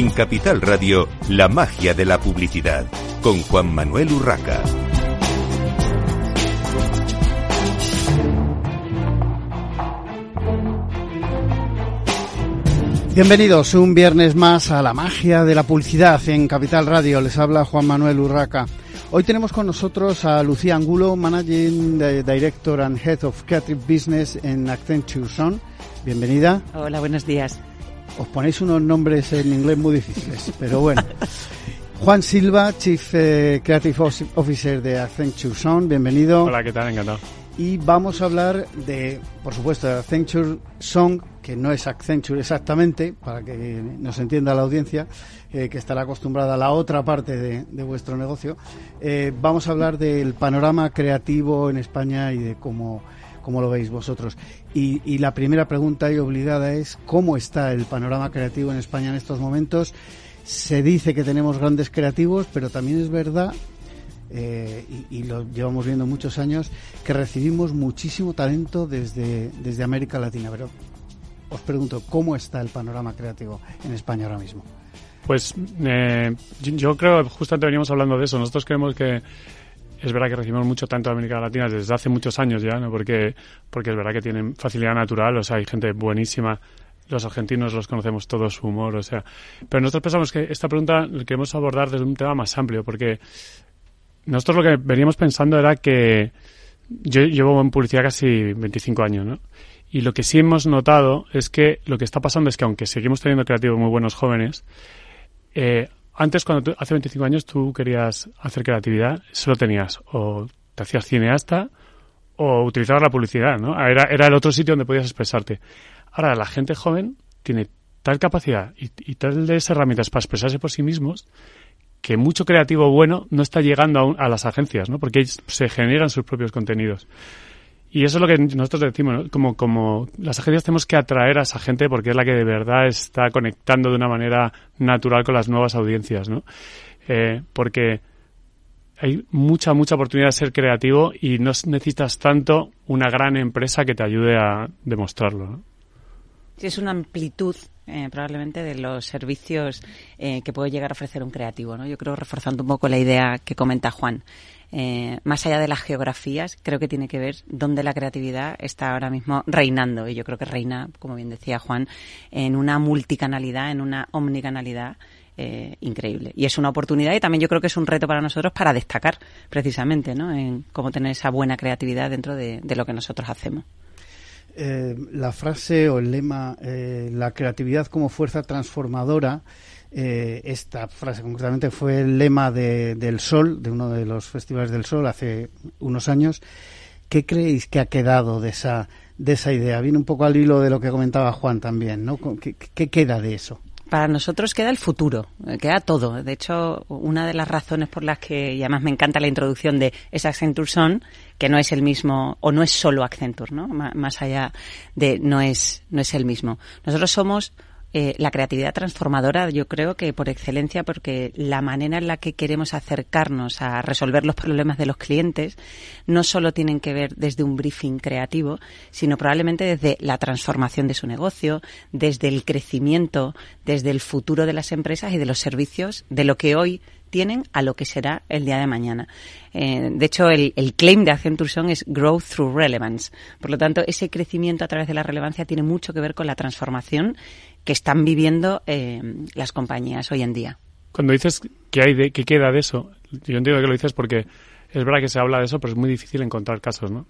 En Capital Radio, la magia de la publicidad, con Juan Manuel Urraca. Bienvenidos un viernes más a la magia de la publicidad en Capital Radio. Les habla Juan Manuel Urraca. Hoy tenemos con nosotros a Lucía Angulo, Managing Director and Head of Creative Business en Accenture Son. Bienvenida. Hola, buenos días. Os ponéis unos nombres en inglés muy difíciles, pero bueno. Juan Silva, Chief eh, Creative Officer de Accenture Sound, bienvenido. Hola, ¿qué tal? Encantado. Y vamos a hablar de, por supuesto, de Accenture Song, que no es Accenture exactamente, para que nos entienda la audiencia, eh, que estará acostumbrada a la otra parte de, vuestro negocio. Eh, vamos a hablar del panorama creativo en España y de cómo ¿Cómo lo veis vosotros? Y, la primera pregunta y obligada es, ¿cómo está el panorama creativo en España en estos momentos? Se dice que tenemos grandes creativos, pero también es verdad, eh, y, lo llevamos viendo muchos años, que recibimos muchísimo talento desde, desde América Latina. Pero os pregunto, ¿cómo está el panorama creativo en España ahora mismo? Pues eh, yo creo, justamente veníamos hablando de eso, nosotros creemos que es verdad que recibimos mucho tanto de América Latina desde hace muchos años ya, ¿no? Porque, porque es verdad que tienen facilidad natural, o sea, hay gente buenísima. Los argentinos los conocemos todos su humor, o sea. Pero nosotros pensamos que esta pregunta la queremos abordar desde un tema más amplio, porque nosotros lo que veníamos pensando era que yo llevo en publicidad casi 25 años, ¿no? Y lo que sí hemos notado es que lo que está pasando es que aunque seguimos teniendo creativos muy buenos jóvenes, eh, antes, cuando hace 25 años tú querías hacer creatividad, solo tenías o te hacías cineasta o utilizabas la publicidad, ¿no? Era, era el otro sitio donde podías expresarte. Ahora, la gente joven tiene tal capacidad y, y tales herramientas para expresarse por sí mismos que mucho creativo bueno no está llegando a, a las agencias, ¿no? Porque se generan sus propios contenidos. Y eso es lo que nosotros decimos, como, como las agencias tenemos que atraer a esa gente porque es la que de verdad está conectando de una manera natural con las nuevas audiencias, ¿no? Eh, porque hay mucha, mucha oportunidad de ser creativo y no necesitas tanto una gran empresa que te ayude a demostrarlo, ¿no? Es una amplitud eh, probablemente de los servicios eh, que puede llegar a ofrecer un creativo, ¿no? Yo creo reforzando un poco la idea que comenta Juan. Eh, más allá de las geografías, creo que tiene que ver dónde la creatividad está ahora mismo reinando. Y yo creo que reina, como bien decía Juan, en una multicanalidad, en una omnicanalidad. Eh, increíble. Y es una oportunidad y también yo creo que es un reto para nosotros para destacar precisamente ¿no? en cómo tener esa buena creatividad dentro de, lo que nosotros hacemos. Eh, la frase o el lema, la creatividad como fuerza transformadora, eh, esta frase concretamente fue el lema de, del Sol, de uno de los festivales del Sol hace unos años. ¿Qué creéis que ha quedado de esa, de esa idea? Viene un poco al hilo de lo que comentaba Juan también, ¿no? ¿Qué, qué queda de eso? Para nosotros queda el futuro, eh, queda todo. De hecho, una de las razones por las que, y además me encanta la introducción de esa Accenture Son, que no es el mismo, o no es solo Accenture, ¿no? más allá de no es, no es el mismo. Nosotros somos eh, la creatividad transformadora, yo creo que por excelencia, porque la manera en la que queremos acercarnos a resolver los problemas de los clientes no solo tienen que ver desde un briefing creativo, sino probablemente desde la transformación de su negocio, desde el crecimiento, desde el futuro de las empresas y de los servicios, de lo que hoy tienen a lo que será el día de mañana. Eh, de hecho, el, claim de Accenture Song es Growth Through Relevance. Por lo tanto, ese crecimiento a través de la relevancia tiene mucho que ver con la transformación que están viviendo eh, las compañías hoy en día. Cuando dices que hay de, que queda de eso, yo entiendo que lo dices porque es verdad que se habla de eso, pero es muy difícil encontrar casos, ¿no?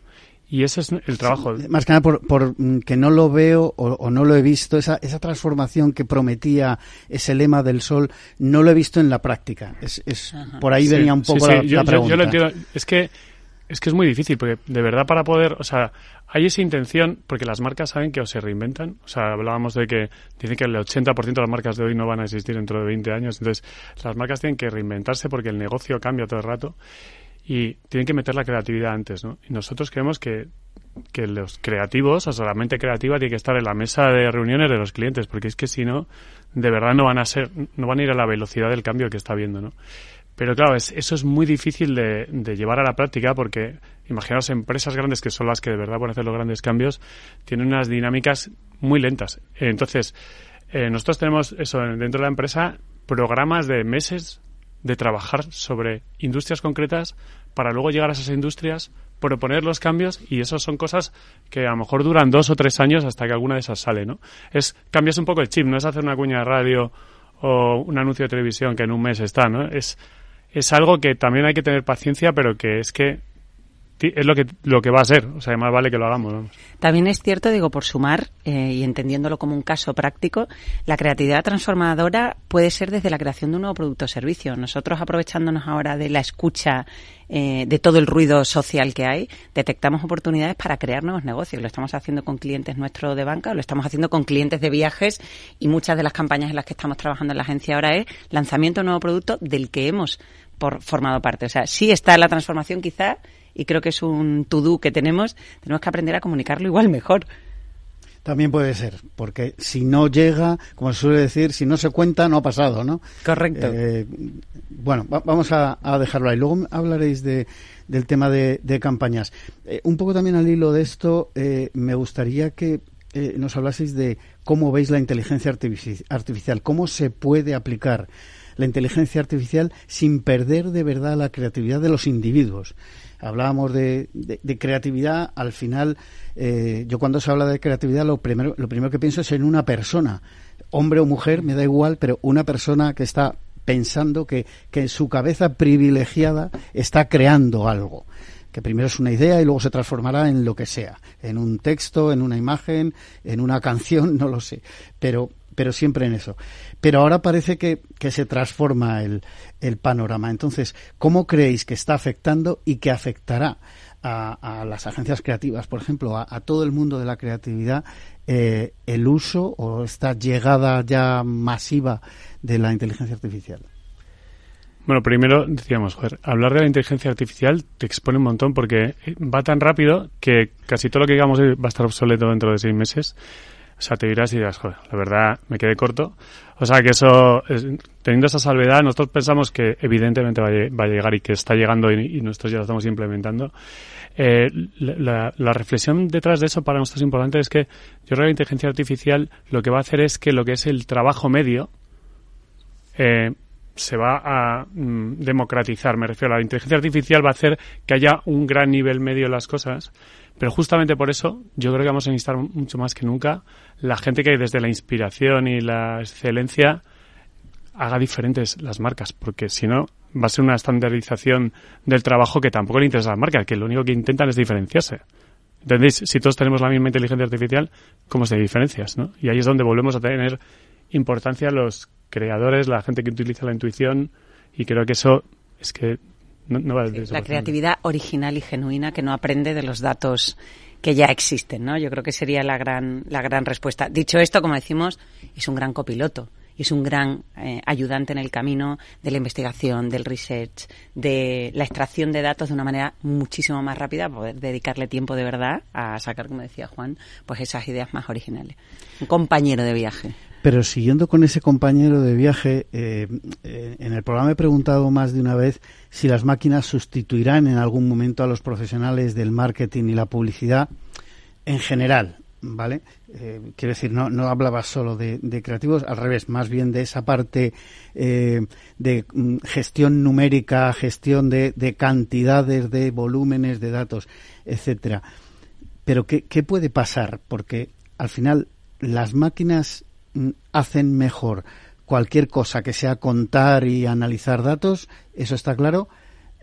Y ese es el trabajo. más que nada por, mm, que no lo veo o, no lo he visto, esa, esa transformación que prometía ese lema del sol, no lo he visto en la práctica. Es, es por ahí venía un poco la, yo, pregunta. Yo, lo entiendo. Es que es que es muy difícil, porque de verdad para poder, o sea, hay esa intención, porque las marcas saben que o se reinventan, o sea, hablábamos de que dicen que el 80% de las marcas de hoy no van a existir dentro de 20 años, entonces las marcas tienen que reinventarse porque el negocio cambia todo el rato y tienen que meter la creatividad antes, ¿no? Y nosotros creemos que, que los creativos, o sea, la mente creativa tiene que estar en la mesa de reuniones de los clientes, porque es que si no, de verdad no van a ser, no van a ir a la velocidad del cambio que está viendo, ¿no? Pero claro, eso es muy difícil de, llevar a la práctica porque imaginaos empresas grandes que son las que de verdad pueden hacer los grandes cambios, tienen unas dinámicas muy lentas. Entonces, eh, nosotros tenemos eso dentro de la empresa, programas de meses de trabajar sobre industrias concretas para luego llegar a esas industrias, proponer los cambios y eso son cosas que a lo mejor duran dos o tres años hasta que alguna de esas sale, ¿no? Es cambias un poco el chip, no es hacer una cuña de radio o un anuncio de televisión que en un mes está, ¿no? Es es algo que también hay que tener paciencia, pero que es que es lo que lo que va a ser, o sea, más vale que lo hagamos. También es cierto, digo, por sumar eh, y entendiéndolo como un caso práctico, la creatividad transformadora puede ser desde la creación de un nuevo producto o servicio. Nosotros, aprovechándonos ahora de la escucha eh, de todo el ruido social que hay, detectamos oportunidades para crear nuevos negocios. Lo estamos haciendo con clientes nuestros de banca, lo estamos haciendo con clientes de viajes y muchas de las campañas en las que estamos trabajando en la agencia ahora es lanzamiento de un nuevo producto del que hemos por, formado parte. O sea, sí está la transformación quizá y creo que es un to-do que tenemos, tenemos que aprender a comunicarlo igual mejor. También puede ser, porque si no llega, como se suele decir, si no se cuenta, no ha pasado, ¿no? Correcto. Eh, bueno, vamos a, dejarlo ahí. Luego hablaréis de, del tema de, campañas. Eh, un poco también al hilo de esto, eh, me gustaría que nos hablaseis de cómo veis la inteligencia artificial, cómo se puede aplicar la inteligencia artificial sin perder de verdad la creatividad de los individuos. Hablábamos de, creatividad, al final, eh, yo cuando se habla de creatividad, lo primero, lo primero que pienso es en una persona, hombre o mujer, me da igual, pero una persona que está pensando que, que en su cabeza privilegiada está creando algo. Que primero es una idea y luego se transformará en lo que sea, en un texto, en una imagen, en una canción, no lo sé, pero pero siempre en eso. Pero ahora parece que, se transforma el, panorama. Entonces, ¿cómo creéis que está afectando y que afectará a, las agencias creativas, por ejemplo, a, todo el mundo de la creatividad, eh, el uso o esta llegada ya masiva de la inteligencia artificial? Bueno, primero decíamos, joder, hablar de la inteligencia artificial te expone un montón porque va tan rápido que casi todo lo que digamos va a estar obsoleto dentro de seis meses. O sea, te dirás y dirás, joder, la verdad me quedé corto. O sea, que eso, teniendo esa salvedad, nosotros pensamos que evidentemente va a, llegar y que está llegando y, nosotros ya lo estamos implementando. Eh, la, reflexión detrás de eso para nosotros es importante es que yo creo que la inteligencia artificial lo que va a hacer es que lo que es el trabajo medio eh, se va a mm, democratizar. Me refiero a la inteligencia artificial va a hacer que haya un gran nivel medio en las cosas pero justamente por eso yo creo que vamos a necesitar mucho más que nunca la gente que desde la inspiración y la excelencia haga diferentes las marcas, porque si no va a ser una estandarización del trabajo que tampoco le interesa a las marcas, que lo único que intentan es diferenciarse. ¿Entendéis? Si todos tenemos la misma inteligencia artificial, ¿cómo se diferencias? ¿no? Y ahí es donde volvemos a tener importancia los creadores, la gente que utiliza la intuición, y creo que eso es que la creatividad original y genuina que no aprende de los datos que ya existen, ¿no? Yo creo que sería la gran, la gran respuesta. Dicho esto, como decimos, es un gran copiloto es un gran eh, ayudante en el camino de la investigación, del research, de la extracción de datos de una manera muchísimo más rápida, poder dedicarle tiempo de verdad a sacar, como decía Juan, pues esas ideas más originales. Un compañero de viaje. Pero siguiendo con ese compañero de viaje, eh, eh, en el programa he preguntado más de una vez si las máquinas sustituirán en algún momento a los profesionales del marketing y la publicidad en general, ¿vale? Eh, quiero decir, no, no hablaba solo de, creativos, al revés, más bien de esa parte de mm, gestión numérica, gestión de, de, cantidades, de volúmenes de datos, etcétera. Pero ¿qué, ¿qué puede pasar? Porque al final las máquinas hacen mejor cualquier cosa que sea contar y analizar datos, eso está claro.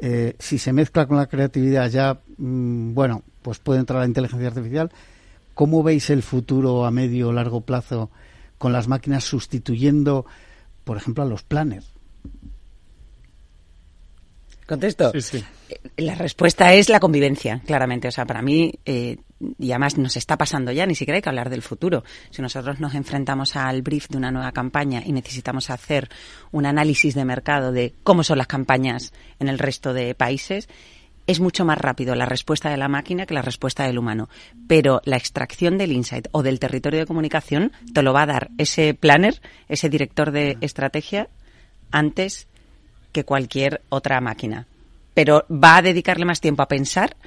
Eh, si se mezcla con la creatividad ya, mm, bueno, pues puede entrar la inteligencia artificial. ¿Cómo veis el futuro a medio o largo plazo con las máquinas sustituyendo, por ejemplo, a los planners? ¿Contesto? Sí, sí. Eh, la respuesta es la convivencia, claramente. O sea, para mí, eh, y además nos está pasando ya, ni siquiera hay que hablar del futuro. Si nosotros nos enfrentamos al brief de una nueva campaña y necesitamos hacer un análisis de mercado de cómo son las campañas en el resto de países, es mucho más rápido la respuesta de la máquina que la respuesta del humano. Pero la extracción del insight o del territorio de comunicación te lo va a dar ese planner, ese director de estrategia, antes que cualquier otra máquina. Pero va a dedicarle más tiempo a pensar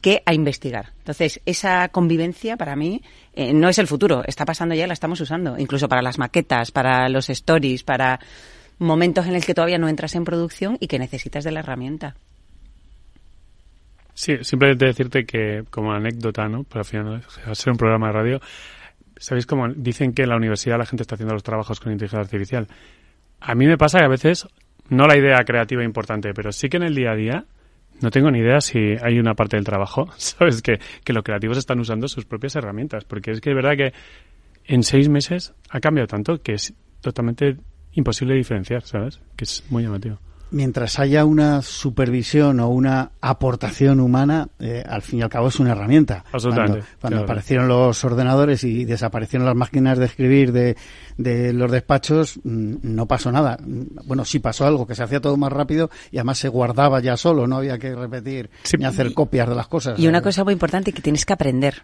que a investigar. Entonces, esa convivencia para mí eh, no es el futuro, está pasando ya, la estamos usando, incluso para las maquetas, para los stories, para momentos en los que todavía no entras en producción y que necesitas de la herramienta. Sí, simplemente decirte que como anécdota, ¿no? Para al final ser un programa de radio, ¿sabéis cómo dicen que en la universidad la gente está haciendo los trabajos con inteligencia artificial? A mí me pasa que a veces, no la idea creativa importante, pero sí que en el día a día no tengo ni idea si hay una parte del trabajo, ¿sabes? Que, que los creativos están usando sus propias herramientas, porque es que es verdad que en seis meses ha cambiado tanto que es totalmente imposible diferenciar, ¿sabes? Que es muy llamativo mientras haya una supervisión o una aportación humana, eh, al fin y al cabo es una herramienta. Absolutamente. Cuando, aparecieron los ordenadores y desaparecieron las máquinas de escribir de, de los despachos, mm, no pasó nada. Bueno, sí pasó algo, que se hacía todo más rápido y además se guardaba ya solo, no había que repetir ni hacer copias de las cosas. Y una cosa muy importante que tienes que aprender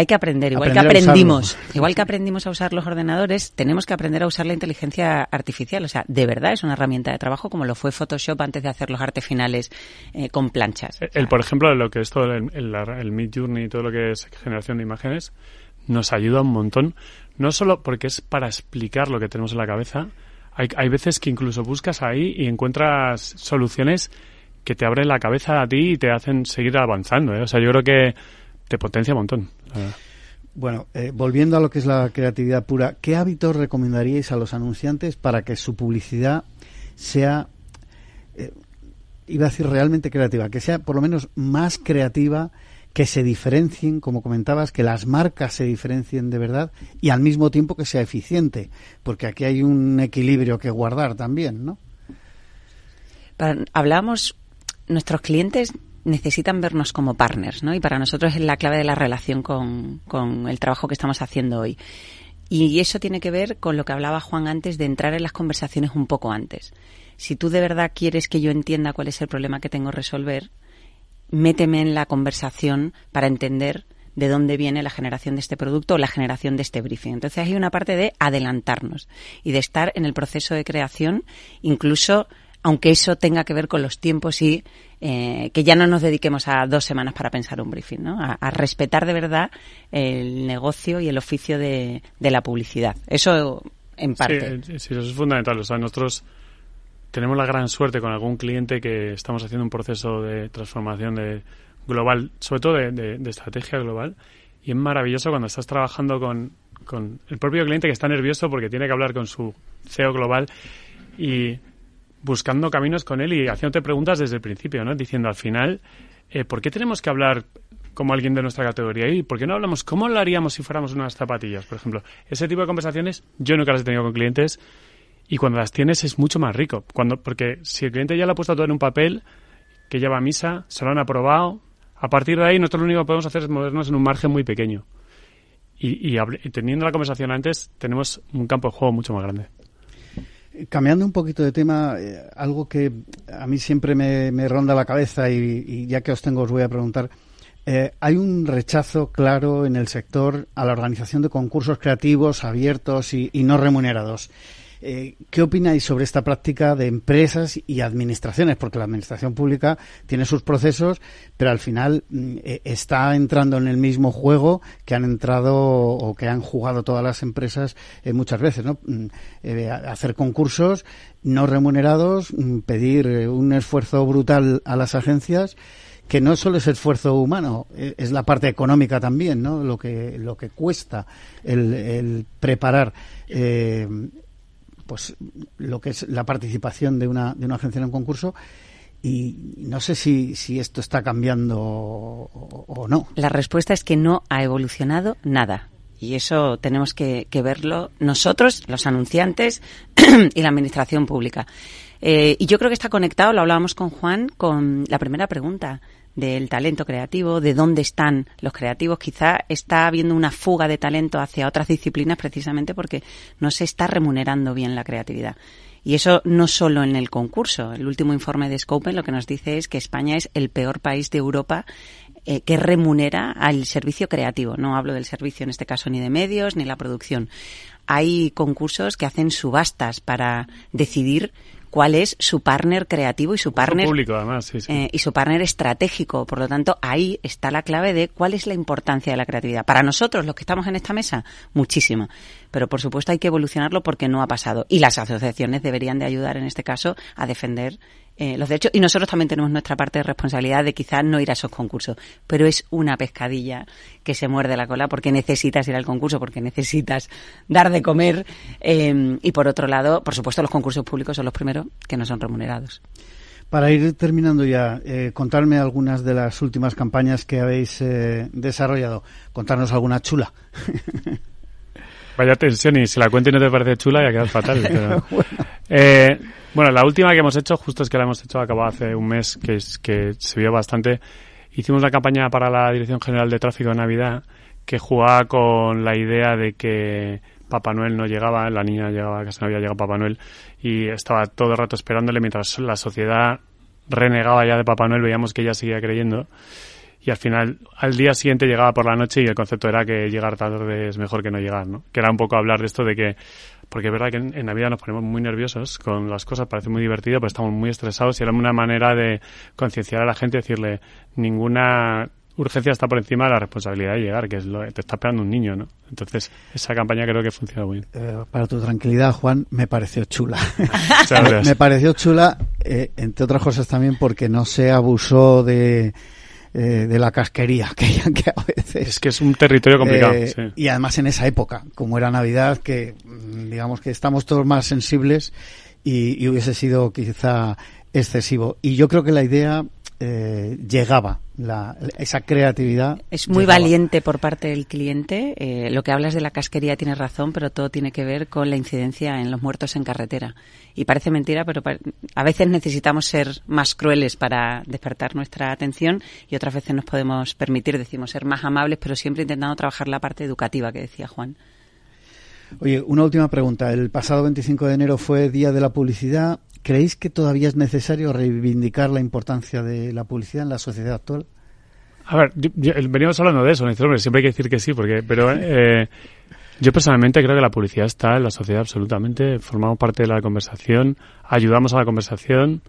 hay que aprender, igual que aprendimos, igual que aprendimos a usar los ordenadores, tenemos que aprender a usar la inteligencia artificial. O sea, de verdad es una herramienta de trabajo como lo fue Photoshop antes de hacer los artes finales eh, con planchas. El, por ejemplo, lo que es todo el, el, Mid Journey y todo lo que es generación de imágenes, nos ayuda un montón. No solo porque es para explicar lo que tenemos en la cabeza, hay, hay veces que incluso buscas ahí y encuentras soluciones que te abren la cabeza a ti y te hacen seguir avanzando. ¿eh? O sea, yo creo que te potencia un montón. Bueno, eh, volviendo a lo que es la creatividad pura, ¿qué hábitos recomendaríais a los anunciantes para que su publicidad sea, eh, iba a decir realmente creativa, que sea por lo menos más creativa, que se diferencien, como comentabas, que las marcas se diferencien de verdad y al mismo tiempo que sea eficiente, porque aquí hay un equilibrio que guardar también, ¿no? hablamos, nuestros clientes necesitan vernos como partners, ¿no? Y para nosotros es la clave de la relación con, con el trabajo que estamos haciendo hoy. Y eso tiene que ver con lo que hablaba Juan antes de entrar en las conversaciones un poco antes. Si tú de verdad quieres que yo entienda cuál es el problema que tengo que resolver, méteme en la conversación para entender de dónde viene la generación de este producto o la generación de este briefing. Entonces hay una parte de adelantarnos y de estar en el proceso de creación, incluso aunque eso tenga que ver con los tiempos y eh, que ya no nos dediquemos a dos semanas para pensar un briefing, ¿no? A, respetar de verdad el negocio y el oficio de, la publicidad. Eso en parte. Sí, sí, eso es fundamental. O sea, nosotros tenemos la gran suerte con algún cliente que estamos haciendo un proceso de transformación de global, sobre todo de, estrategia global, y es maravilloso cuando estás trabajando con, con el propio cliente que está nervioso porque tiene que hablar con su CEO global y buscando caminos con él y haciéndote preguntas desde el principio, ¿no? Diciendo al final, eh, ¿por qué tenemos que hablar como alguien de nuestra categoría? ¿Y por qué no hablamos cómo lo haríamos si fuéramos unas zapatillas, por ejemplo? Ese tipo de conversaciones yo nunca las he tenido con clientes y cuando las tienes es mucho más rico. Cuando, porque si el cliente ya lo ha puesto todo en un papel, que lleva a misa, se lo han aprobado, a partir de ahí nosotros lo único que podemos hacer es movernos en un margen muy pequeño. Y, y teniendo la conversación antes, tenemos un campo de juego mucho más grande. Cambiando un poquito de tema, eh, algo que a mí siempre me, ronda la cabeza y, ya que os tengo os voy a preguntar. Eh, hay un rechazo claro en el sector a la organización de concursos creativos abiertos y no remunerados. Eh, ¿Qué opináis sobre esta práctica de empresas y administraciones? Porque la administración pública tiene sus procesos, pero al final mm, eh, está entrando en el mismo juego que han entrado o que han jugado todas las empresas eh, muchas veces, ¿no? Mm, hacer concursos no remunerados, mm, pedir un esfuerzo brutal a las agencias que no solo es esfuerzo humano, es la parte económica también, ¿no? Lo que lo que cuesta el, preparar pues lo que es la participación de una, de una agencia en un concurso y no sé si, si esto está cambiando o, no. La respuesta es que no ha evolucionado nada. Y eso tenemos que, verlo nosotros, los anunciantes y la administración pública. Eh, y yo creo que está conectado, lo hablábamos con Juan, con la primera pregunta del talento creativo, de dónde están los creativos. Quizá está habiendo una fuga de talento hacia otras disciplinas precisamente porque no se está remunerando bien la creatividad. Y eso no solo en el concurso. El último informe de Scopen lo que nos dice es que España es el peor país de Europa eh, que remunera al servicio creativo. No hablo del servicio en este caso ni de medios ni la producción. Hay concursos que hacen subastas para decidir cuál es su partner creativo y su partner público además sí, sí. Eh, y su partner estratégico. Por lo tanto ahí está la clave de cuál es la importancia de la creatividad. Para nosotros los que estamos en esta mesa muchísimo. Pero por supuesto hay que evolucionarlo porque no ha pasado. Y las asociaciones deberían de ayudar en este caso a defender eh, los derechos y nosotros también tenemos nuestra parte de responsabilidad de quizás no ir a esos concursos, pero es una pescadilla que se muerde la cola porque necesitas ir al concurso, porque necesitas dar de comer eh, y por otro lado, por supuesto, los concursos públicos son los primeros que no son remunerados. Para ir terminando ya, eh, contarme algunas de las últimas campañas que habéis eh, desarrollado. Contarnos alguna chula. Vaya tensión, y si la cuento y no te parece chula, ya quedas fatal. Pero... bueno. Eh, bueno, la última que hemos hecho, justo es que la hemos hecho, acabó hace un mes, que, es, que se vio bastante. Hicimos la campaña para la Dirección General de Tráfico de Navidad, que jugaba con la idea de que Papá Noel no llegaba, la niña llegaba, casi no había llegado Papá Noel, y estaba todo el rato esperándole mientras la sociedad renegaba ya de Papá Noel, veíamos que ella seguía creyendo. Y al final, al día siguiente llegaba por la noche y el concepto era que llegar tarde es mejor que no llegar, ¿no? Que era un poco hablar de esto de que porque es verdad que en, en, Navidad nos ponemos muy nerviosos con las cosas, parece muy divertido, pero estamos muy estresados y era una manera de concienciar a la gente, decirle, ninguna urgencia está por encima de la responsabilidad de llegar, que es lo te está esperando un niño, ¿no? Entonces, esa campaña creo que funciona muy bien. Eh, para tu tranquilidad, Juan, me pareció chula. me, me, pareció chula, eh, entre otras cosas también porque no se abusó de eh, de la casquería, que, que, a veces... Es que es un territorio complicado. Eh, sí. Y además en esa época, como era Navidad, que mm, digamos que estamos todos más sensibles y, y hubiese sido quizá excesivo. Y yo creo que la idea eh, llegaba, la, esa creatividad. Es muy llegaba. valiente por parte del cliente. Eh, lo que hablas de la casquería tienes razón, pero todo tiene que ver con la incidencia en los muertos en carretera. Y parece mentira, pero a veces necesitamos ser más crueles para despertar nuestra atención y otras veces nos podemos permitir, decimos, ser más amables, pero siempre intentando trabajar la parte educativa que decía Juan. Oye, una última pregunta. El pasado 25 de enero fue Día de la Publicidad. ¿Creéis que todavía es necesario reivindicar la importancia de la publicidad en la sociedad actual? A ver, yo, yo, veníamos hablando de eso, siempre hay que decir que sí, porque, pero eh, yo personalmente creo que la publicidad está en la sociedad absolutamente, formamos parte de la conversación, ayudamos a la conversación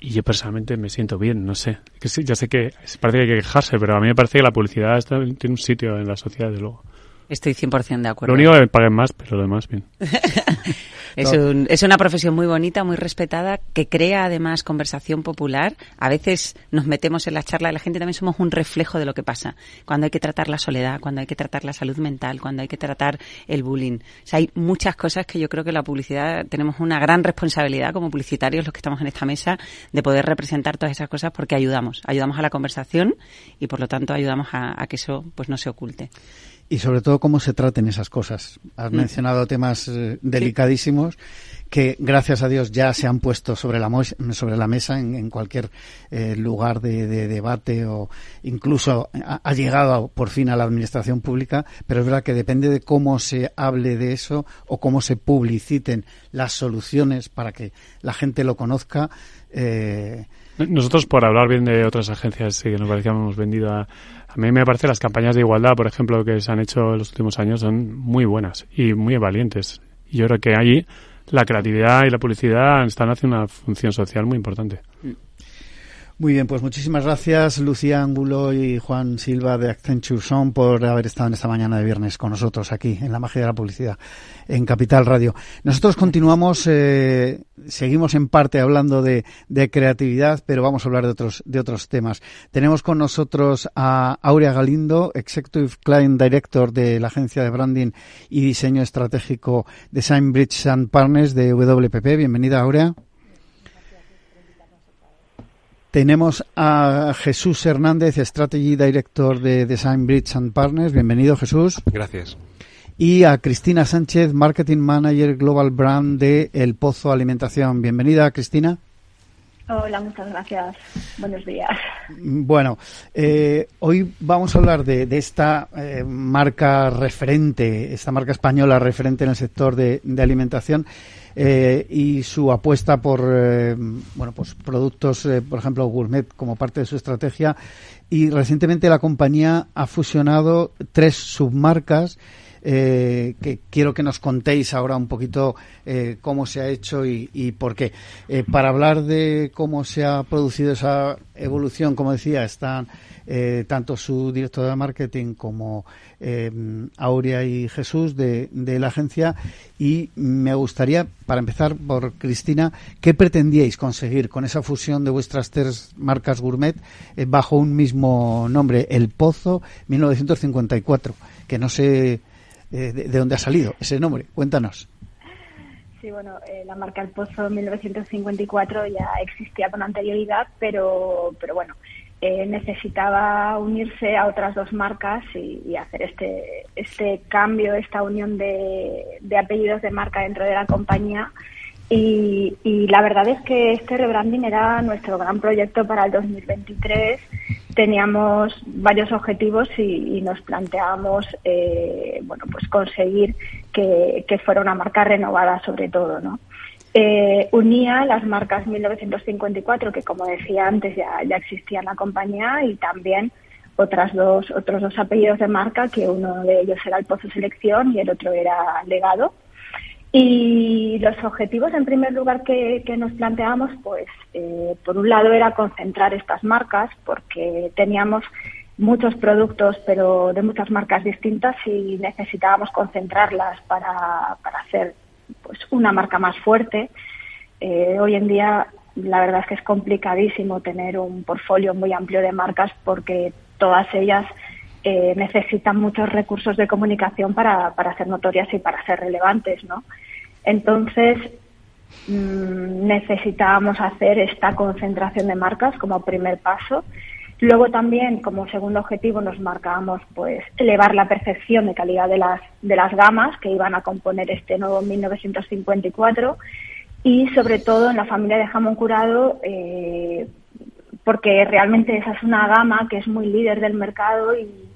y yo personalmente me siento bien, no sé. Que sí, ya sé que parece que hay que quejarse, pero a mí me parece que la publicidad tiene un sitio en la sociedad, desde luego. Estoy 100% de acuerdo. Lo único que me paguen más, pero lo demás bien. es, un, es, una profesión muy bonita, muy respetada, que crea además conversación popular. A veces nos metemos en la charla de la gente, también somos un reflejo de lo que pasa. Cuando hay que tratar la soledad, cuando hay que tratar la salud mental, cuando hay que tratar el bullying. O sea, hay muchas cosas que yo creo que la publicidad tenemos una gran responsabilidad como publicitarios, los que estamos en esta mesa, de poder representar todas esas cosas porque ayudamos. Ayudamos a la conversación y por lo tanto ayudamos a, a que eso pues no se oculte y sobre todo cómo se traten esas cosas. Has mm. mencionado temas eh, delicadísimos sí. que, gracias a Dios, ya se han puesto sobre la, sobre la mesa en, en cualquier eh, lugar de, de, debate o incluso ha, ha, llegado por fin a la administración pública, pero es verdad que depende de cómo se hable de eso o cómo se publiciten las soluciones para que la gente lo conozca. Eh, nosotros, por hablar bien de otras agencias que nos parecían hemos vendido a, a mí me parece las campañas de igualdad, por ejemplo, que se han hecho en los últimos años son muy buenas y muy valientes. Y yo creo que ahí la creatividad y la publicidad están haciendo una función social muy importante. Muy bien, pues muchísimas gracias Lucía Ángulo y Juan Silva de Accenture Son por haber estado en esta mañana de viernes con nosotros aquí en la magia de la publicidad en Capital Radio. Nosotros continuamos, eh, seguimos en parte hablando de, de, creatividad, pero vamos a hablar de otros, de otros temas. Tenemos con nosotros a Aurea Galindo, Executive Client Director de la agencia de branding y diseño estratégico Design Bridge and Partners de WPP. Bienvenida, Aurea. Tenemos a Jesús Hernández, Strategy Director de Design Bridge and Partners. Bienvenido, Jesús. Gracias. y a Cristina Sánchez, Marketing Manager Global Brand de El Pozo Alimentación. Bienvenida, Cristina. Hola, muchas gracias. Buenos días. Bueno, eh, hoy vamos a hablar de, esta eh, marca referente, esta marca española referente en el sector de, alimentación eh, y su apuesta por bueno, pues productos, por ejemplo, gourmet como parte de su estrategia. Y recientemente la compañía ha fusionado tres submarcas eh, que quiero que nos contéis ahora un poquito eh, cómo se ha hecho y, por qué. Eh, para hablar de cómo se ha producido esa evolución, como decía, están tanto su director de marketing como Aurea y Jesús de, la agencia y me gustaría, para empezar por Cristina, ¿qué pretendíais conseguir con esa fusión de vuestras tres marcas gourmet bajo un mismo nombre, El Pozo 1954? Que no sé de, dónde ha salido ese nombre. Cuéntanos. Sí, bueno, eh, la marca El Pozo 1954 ya existía con anterioridad, pero, pero bueno, eh, necesitaba unirse a otras dos marcas y, hacer este, este cambio, esta unión de, de, apellidos de marca dentro de la compañía. Y, y, la verdad es que este rebranding era nuestro gran proyecto para el 2023 teníamos varios objetivos y, nos planteábamos eh, bueno pues conseguir que, fuera una marca renovada sobre todo no eh, unía las marcas 1954 que como decía antes ya, ya existía en la compañía y también otras dos otros dos apellidos de marca que uno de ellos era el Pozo Selección y el otro era Legado y los objetivos, en primer lugar, que, nos planteamos, pues, eh, por un lado era concentrar estas marcas, porque teníamos muchos productos, pero de muchas marcas distintas, y necesitábamos concentrarlas para, para hacer pues, una marca más fuerte. Eh, hoy en día, la verdad es que es complicadísimo tener un portfolio muy amplio de marcas, porque todas ellas eh, necesitan muchos recursos de comunicación para, para ser notorias y para ser relevantes, ¿no? Entonces, mm, necesitábamos hacer esta concentración de marcas como primer paso. Luego también, como segundo objetivo, nos marcábamos pues elevar la percepción de calidad de las, de las gamas que iban a componer este nuevo 1954 y sobre todo en la familia de jamón curado eh, porque realmente esa es una gama que es muy líder del mercado y,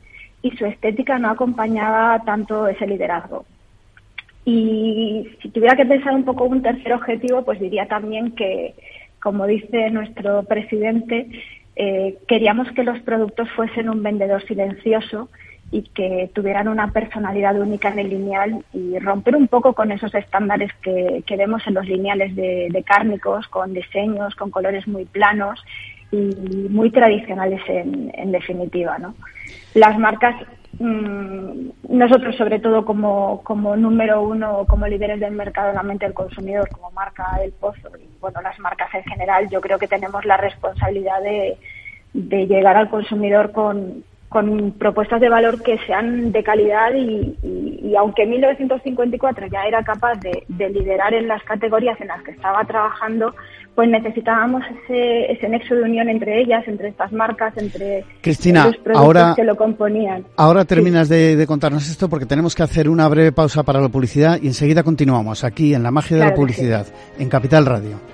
y su estética no acompañaba tanto ese liderazgo. Y si tuviera que pensar un poco un tercer objetivo, pues diría también que, como dice nuestro presidente, eh, queríamos que los productos fuesen un vendedor silencioso y que tuvieran una personalidad única en el lineal y romper un poco con esos estándares que, vemos en los lineales de, de, cárnicos, con diseños, con colores muy planos y muy tradicionales en, en definitiva, ¿no? las marcas, mm, nosotros sobre todo como, como número uno, como líderes del mercado en la mente del consumidor, como marca del Pozo y bueno, las marcas en general, yo creo que tenemos la responsabilidad de, de llegar al consumidor con, con propuestas de valor que sean de calidad y, y, aunque 1954 ya era capaz de, liderar en las categorías en las que estaba trabajando, pues necesitábamos ese, ese nexo de unión entre ellas, entre estas marcas, entre Cristina, los productos ahora, que lo componían. Ahora terminas de, contarnos esto porque tenemos que hacer una breve pausa para la publicidad y enseguida continuamos aquí en La Magia de la Publicidad, en Capital Radio.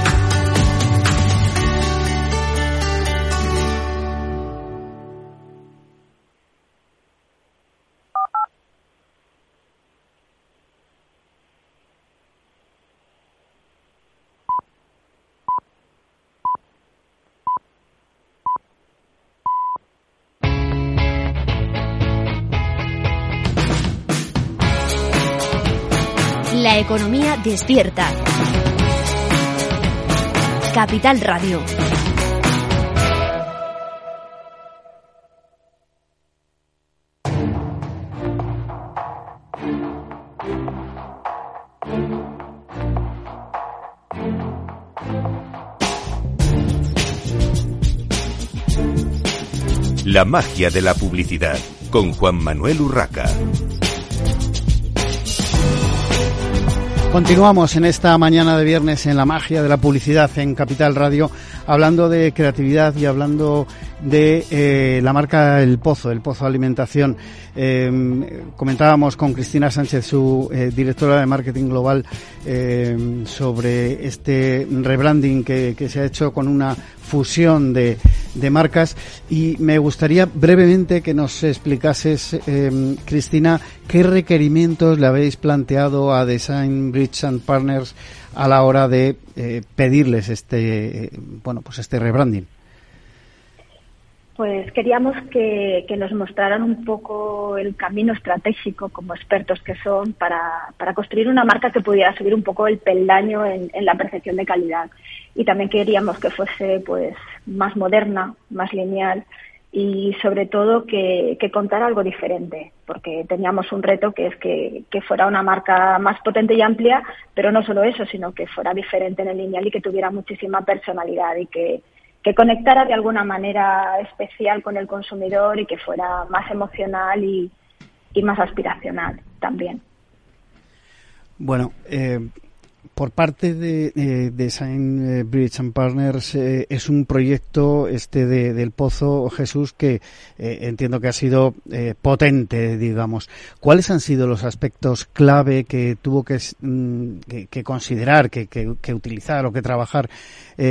Despierta. Capital Radio. La magia de la publicidad con Juan Manuel Urraca. Continuamos en esta mañana de viernes en la magia de la publicidad en Capital Radio, hablando de creatividad y hablando de eh, la marca El Pozo, El Pozo Alimentación. Eh, comentábamos con Cristina Sánchez, su eh, directora de marketing global, eh, sobre este rebranding que, que, se ha hecho con una fusión de, de, marcas y me gustaría brevemente que nos explicases, eh, Cristina, qué requerimientos le habéis planteado a Design Bridge and Partners a la hora de pedirles este, bueno, pues este rebranding pues queríamos que, nos mostraran un poco el camino estratégico como expertos que son para, para construir una marca que pudiera subir un poco el peldaño en, en, la percepción de calidad. Y también queríamos que fuese pues más moderna, más lineal y sobre todo que, que contara algo diferente, porque teníamos un reto que es que, que fuera una marca más potente y amplia, pero no solo eso, sino que fuera diferente en el lineal y que tuviera muchísima personalidad y que que conectara de alguna manera especial con el consumidor y que fuera más emocional y, más aspiracional también. Bueno, eh, por parte de, eh, Design Bridge and Partners eh, es un proyecto este de, del Pozo Jesús que eh, entiendo que ha sido eh, potente, digamos. ¿Cuáles han sido los aspectos clave que tuvo que, mm, que, que considerar, que, utilizar o que trabajar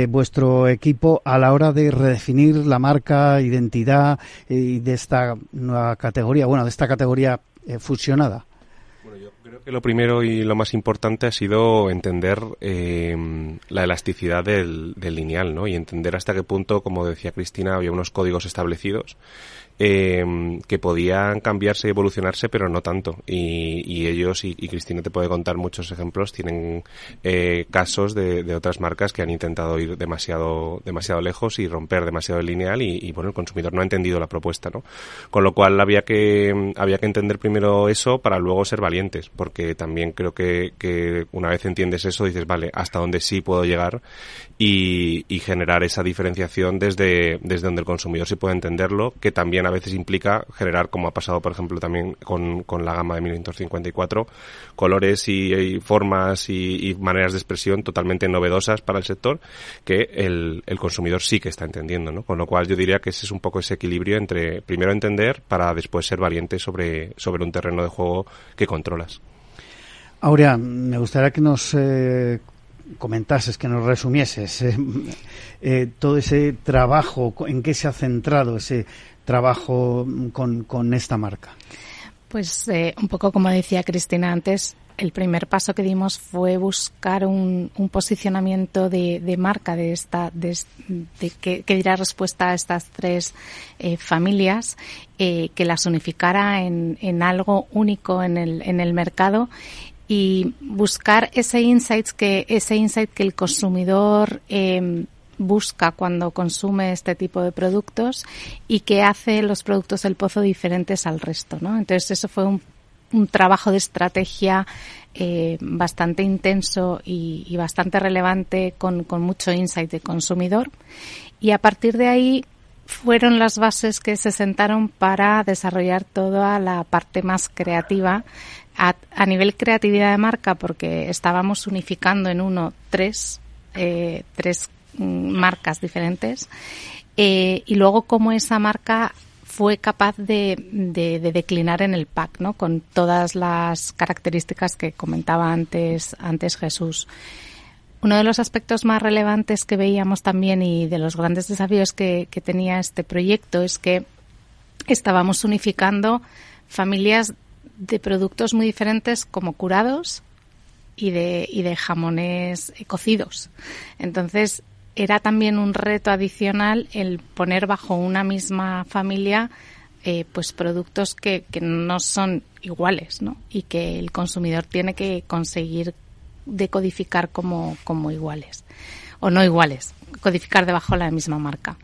vuestro equipo a la hora de redefinir la marca, identidad y de esta nueva categoría, bueno, de esta categoría fusionada? Que lo primero y lo más importante ha sido entender eh, la elasticidad del, del, lineal, ¿no? Y entender hasta qué punto, como decía Cristina, había unos códigos establecidos eh, que podían cambiarse y evolucionarse, pero no tanto. Y, y ellos, y, y, Cristina te puede contar muchos ejemplos, tienen eh, casos de, de, otras marcas que han intentado ir demasiado, demasiado lejos y romper demasiado el lineal y, y, bueno, el consumidor no ha entendido la propuesta, ¿no? Con lo cual había que, había que entender primero eso para luego ser valientes, porque también creo que, que una vez entiendes eso dices, vale, hasta dónde sí puedo llegar y, y generar esa diferenciación desde, desde donde el consumidor sí puede entenderlo, que también a veces implica generar, como ha pasado por ejemplo también con, con la gama de 1954, colores y, y formas y, y, maneras de expresión totalmente novedosas para el sector que el, el, consumidor sí que está entendiendo, ¿no? Con lo cual yo diría que ese es un poco ese equilibrio entre primero entender para después ser valiente sobre, sobre un terreno de juego que controlas. Aurea, me gustaría que nos eh, comentases, que nos resumieses eh, eh, todo ese trabajo, en qué se ha centrado ese trabajo con, con esta marca. Pues un poco como decía Cristina antes, el primer paso que dimos fue buscar un, posicionamiento de, marca de esta, de, que, diera respuesta a estas tres familias, que las unificara en, en, algo único en el, en el mercado y buscar ese insight que ese insight que el consumidor eh, busca cuando consume este tipo de productos y que hace los productos del pozo diferentes al resto, ¿no? Entonces eso fue un, trabajo de estrategia eh, bastante intenso y, y bastante relevante con, con mucho insight de consumidor y a partir de ahí fueron las bases que se sentaron para desarrollar toda la parte más creativa a, a nivel creatividad de marca porque estábamos unificando en uno tres eh, tres marcas diferentes eh, y luego cómo esa marca fue capaz de, de, de, declinar en el pack, ¿no? Con todas las características que comentaba antes, antes Jesús. Uno de los aspectos más relevantes que veíamos también y de los grandes desafíos que, tenía este proyecto es que estábamos unificando familias de productos muy diferentes como curados y de, y de jamones cocidos. Entonces, era también un reto adicional el poner bajo una misma familia eh, pues productos que, que no son iguales, ¿no? Y que el consumidor tiene que conseguir decodificar como, como iguales o no iguales, codificar debajo de la misma marca.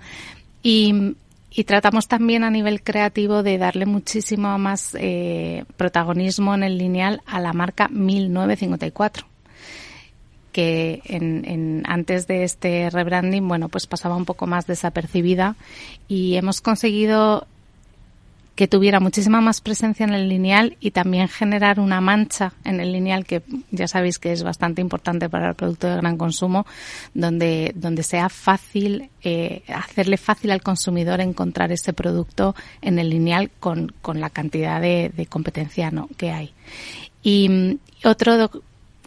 Y, y tratamos también a nivel creativo de darle muchísimo más eh, protagonismo en el lineal a la marca 1954 que en, en, antes de este rebranding, bueno, pues pasaba un poco más desapercibida y hemos conseguido que tuviera muchísima más presencia en el lineal y también generar una mancha en el lineal que ya sabéis que es bastante importante para el producto de gran consumo, donde, donde sea fácil, eh, hacerle fácil al consumidor encontrar ese producto en el lineal con, con la cantidad de, competencia ¿no? que hay. Y mm, otro,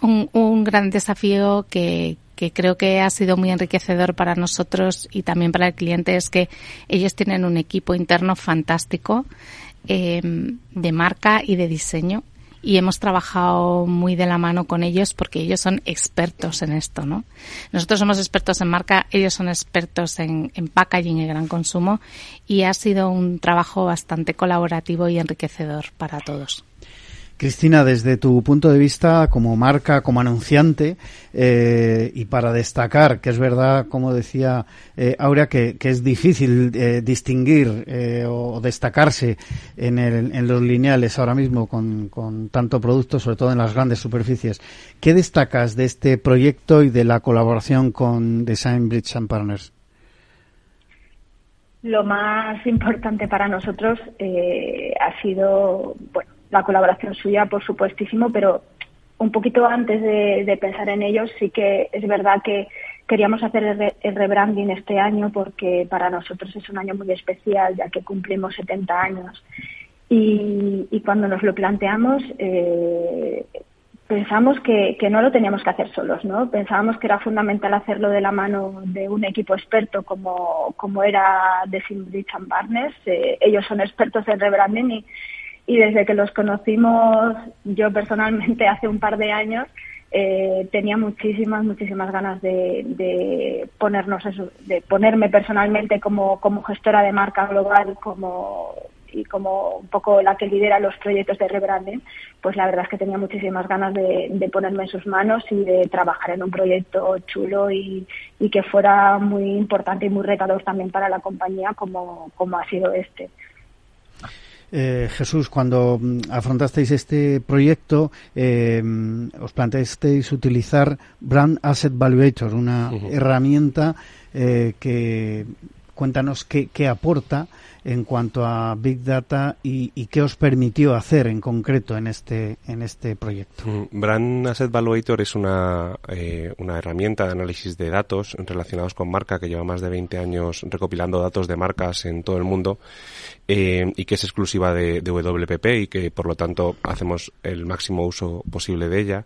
un gran desafío que, que creo que ha sido muy enriquecedor para nosotros y también para el cliente es que ellos tienen un equipo interno fantástico eh, de marca y de diseño y hemos trabajado muy de la mano con ellos porque ellos son expertos en esto, ¿no? Nosotros somos expertos en marca, ellos son expertos en, en packaging y gran consumo y ha sido un trabajo bastante colaborativo y enriquecedor para todos. Cristina, desde tu punto de vista como marca, como anunciante, eh, y para destacar, que es verdad, como decía eh, Aurea, que, es difícil eh, distinguir eh, o destacarse en, el, en, los lineales ahora mismo con, con, tanto producto, sobre todo en las grandes superficies. ¿Qué destacas de este proyecto y de la colaboración con Design Bridge and Partners? Lo más importante para nosotros eh, ha sido, bueno, la colaboración suya, por supuestísimo, pero un poquito antes de, pensar en ellos, sí que es verdad que queríamos hacer el, re, el, rebranding este año porque para nosotros es un año muy especial, ya que cumplimos 70 años. Y, y cuando nos lo planteamos, eh, pensamos que, no lo teníamos que hacer solos, ¿no? Pensábamos que era fundamental hacerlo de la mano de un equipo experto como, como era de Simbridge and Barnes. Eh, ellos son expertos en rebranding y, y desde que los conocimos yo personalmente hace un par de años eh, tenía muchísimas muchísimas ganas de, de ponernos eso, de ponerme personalmente como, como gestora de marca global como y como un poco la que lidera los proyectos de rebranding, pues la verdad es que tenía muchísimas ganas de, ponerme en sus manos y de trabajar en un proyecto chulo y, y, que fuera muy importante y muy retador también para la compañía como, como ha sido este. Eh, Jesús, cuando mm, afrontasteis este proyecto, eh, os planteasteis utilizar Brand Asset Valuator, una uh -huh. herramienta eh, que cuéntanos qué, qué, aporta en cuanto a Big Data y, y, qué os permitió hacer en concreto en este, en este proyecto. Mm, Brand Asset Valuator es una, eh, una herramienta de análisis de datos relacionados con marca que lleva más de 20 años recopilando datos de marcas en todo el mundo eh, y que es exclusiva de, de, WPP y que por lo tanto hacemos el máximo uso posible de ella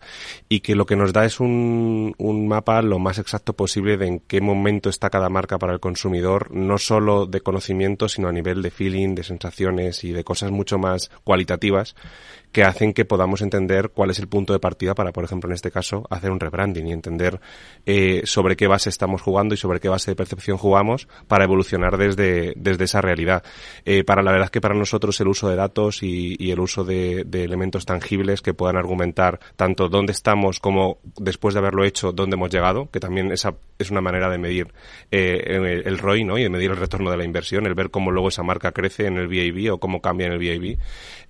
y que lo que nos da es un, un mapa lo más exacto posible de en qué momento está cada marca para el consumidor, no solo de conocimiento, sino a nivel de feeling, de sensaciones y de cosas mucho más cualitativas que hacen que podamos entender cuál es el punto de partida para, por ejemplo, en este caso, hacer un rebranding y entender eh, sobre qué base estamos jugando y sobre qué base de percepción jugamos para evolucionar desde, desde esa realidad. Eh, para la verdad es que para nosotros el uso de datos y, y el uso de, de, elementos tangibles que puedan argumentar tanto dónde estamos como después de haberlo hecho, dónde hemos llegado, que también esa es una manera de medir eh, el, ROI ¿no? y de medir el retorno de la inversión, el ver cómo luego esa marca crece en el VAB o cómo cambia en el VAB,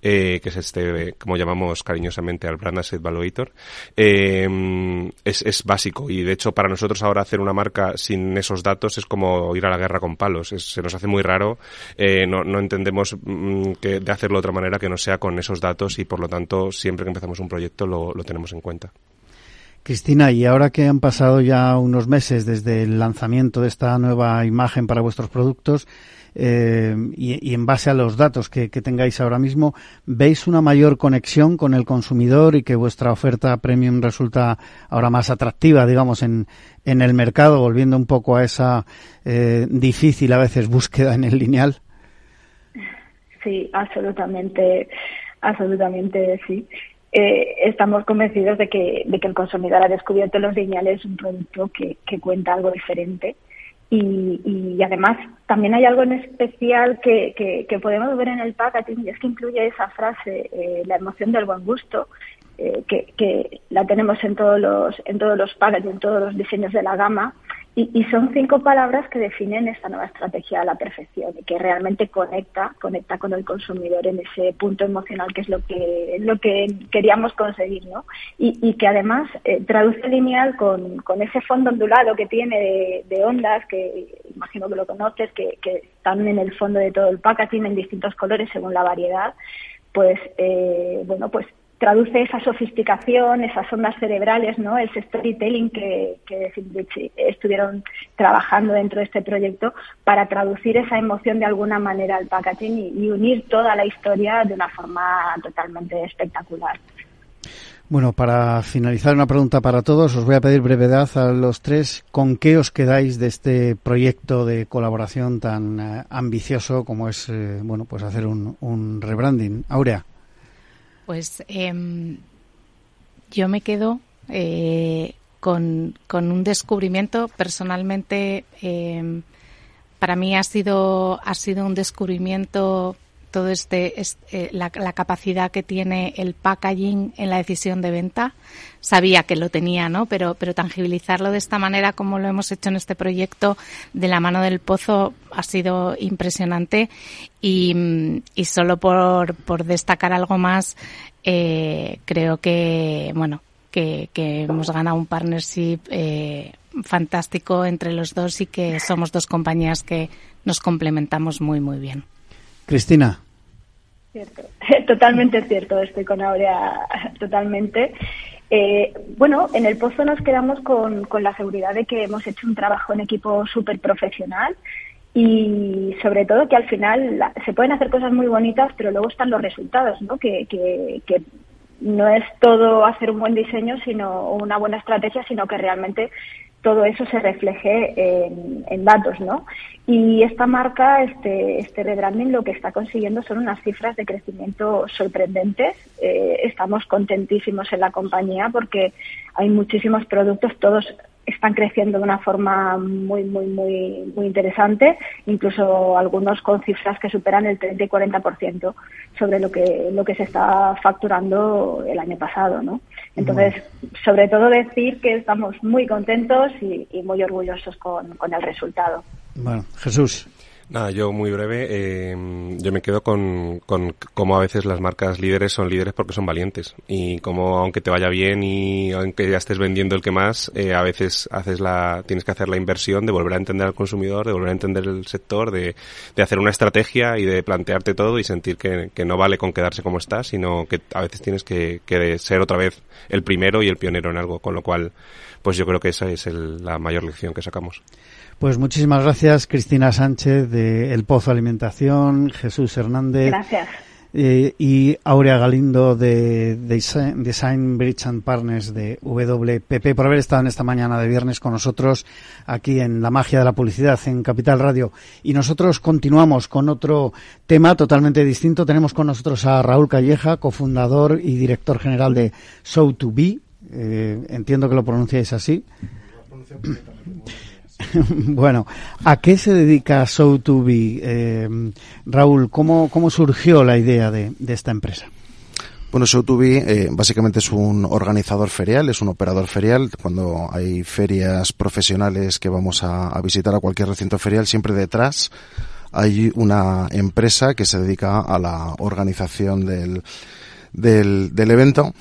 que es este como llamamos cariñosamente al Brand Asset Valuator, eh, es, es, básico. Y de hecho, para nosotros ahora hacer una marca sin esos datos es como ir a la guerra con palos. Se nos hace muy raro. Eh, no, no, entendemos mm, que de hacerlo de otra manera que no sea con esos datos y por lo tanto, siempre que empezamos un proyecto lo, lo tenemos en cuenta. Cristina, y ahora que han pasado ya unos meses desde el lanzamiento de esta nueva imagen para vuestros productos, eh, y, en base a los datos que, que, tengáis ahora mismo, ¿veis una mayor conexión con el consumidor y que vuestra oferta premium resulta ahora más atractiva, digamos, en, en el mercado, volviendo un poco a esa eh, difícil a veces búsqueda en el lineal? Sí, absolutamente, absolutamente sí. Eh, estamos convencidos de que, de que el consumidor ha descubierto los lineales un producto que, que cuenta algo diferente Y, además también hay algo en especial que, que, podemos ver en el packaging y es que incluye esa frase, eh, la emoción del buen gusto, eh, que, que, la tenemos en todos los en todos los packaging, en todos los diseños de la gama y, son cinco palabras que definen esta nueva estrategia a la perfección y que realmente conecta, conecta con el consumidor en ese punto emocional que es lo que, lo que queríamos conseguir, ¿no? Y, que además eh, traduce lineal con, con, ese fondo ondulado que tiene de, ondas, que imagino que lo conoces, que, que, están en el fondo de todo el packaging en distintos colores según la variedad, pues, eh, bueno, pues traduce esa sofisticación, esas ondas cerebrales, ¿no? ese storytelling que, estuvieron trabajando dentro de este proyecto para traducir esa emoción de alguna manera al packaging y, unir toda la historia de una forma totalmente espectacular. Bueno, para finalizar una pregunta para todos, os voy a pedir brevedad a los tres. ¿Con qué os quedáis de este proyecto de colaboración tan eh, ambicioso como es, eh, bueno, pues hacer un, un rebranding? Aurea. Pues em, yo me quedo eh, con, un descubrimiento. Personalmente, em, para mí ha sido, ha sido un descubrimiento todo este, eh, la, capacidad que tiene el packaging en la decisión de venta. Sabía que lo tenía, ¿no? Pero, pero tangibilizarlo de esta manera como lo hemos hecho en este proyecto de la mano del pozo ha sido impresionante y, solo por, por destacar algo más, eh, creo que, bueno, que, hemos ganado un partnership eh, fantástico entre los dos y que somos dos compañías que nos complementamos muy, muy bien. Cristina. Cierto, totalmente cierto, estoy con Aurea totalmente. Eh, bueno, en el pozo nos quedamos con, con, la seguridad de que hemos hecho un trabajo en equipo súper profesional y sobre todo que al final se pueden hacer cosas muy bonitas, pero luego están los resultados, ¿no? Que, que, que no es todo hacer un buen diseño sino una buena estrategia, sino que realmente todo eso se refleje en, datos, ¿no? Y esta marca, este, este rebranding, lo que está consiguiendo son unas cifras de crecimiento sorprendentes. Eh, estamos contentísimos en la compañía porque hay muchísimos productos, todos están creciendo de una forma muy, muy, muy, interesante, incluso algunos con cifras que superan el 30 y 40% sobre lo que, lo que se está facturando el año pasado, ¿no? Entonces, sobre todo decir que estamos muy contentos y, muy orgullosos con, con el resultado. Bueno, Jesús. Nada, yo muy breve. Eh, yo me quedo con, con cómo a veces las marcas líderes son líderes porque son valientes. Y como aunque te vaya bien y aunque ya estés vendiendo el que más, eh, a veces haces la, tienes que hacer la inversión de volver a entender al consumidor, de volver a entender el sector, de, de hacer una estrategia y de plantearte todo y sentir que, que no vale con quedarse como está, sino que a veces tienes que, que ser otra vez el primero y el pionero en algo. Con lo cual, pues yo creo que esa es la mayor lección que sacamos. Pues muchísimas gracias, Cristina Sánchez de El Pozo Alimentación, Jesús Hernández. Gracias. Eh, y Aurea Galindo de Design, Design Bridge and Partners de WPP por haber estado en esta mañana de viernes con nosotros aquí en La Magia de la Publicidad en Capital Radio. Y nosotros continuamos con otro tema totalmente distinto. Tenemos con nosotros a Raúl Calleja, cofundador y director general de Show2B. Eh, entiendo que lo pronunciáis así. bueno, ¿a qué se dedica Show2B? Eh, Raúl, ¿cómo, ¿cómo surgió la idea de, esta empresa? Bueno, Show2B eh, básicamente es un organizador ferial, es un operador ferial. Cuando hay ferias profesionales que vamos a, visitar a cualquier recinto ferial, siempre detrás hay una empresa que se dedica a la organización del, del, del evento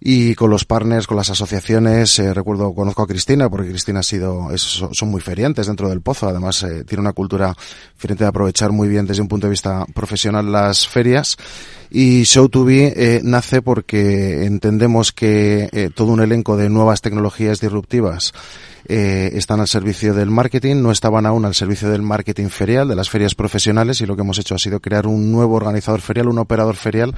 y con los partners, con las asociaciones, eh, recuerdo, conozco a Cristina, porque Cristina ha sido, son muy feriantes dentro del pozo, además eh, tiene una cultura diferente de aprovechar muy bien desde un punto de vista profesional las ferias. Y Show2B eh, nace porque entendemos que eh, todo un elenco de nuevas tecnologías disruptivas eh, están al servicio del marketing, no estaban aún al servicio del marketing ferial, de las ferias profesionales, y lo que hemos hecho ha sido crear un nuevo organizador ferial, un operador ferial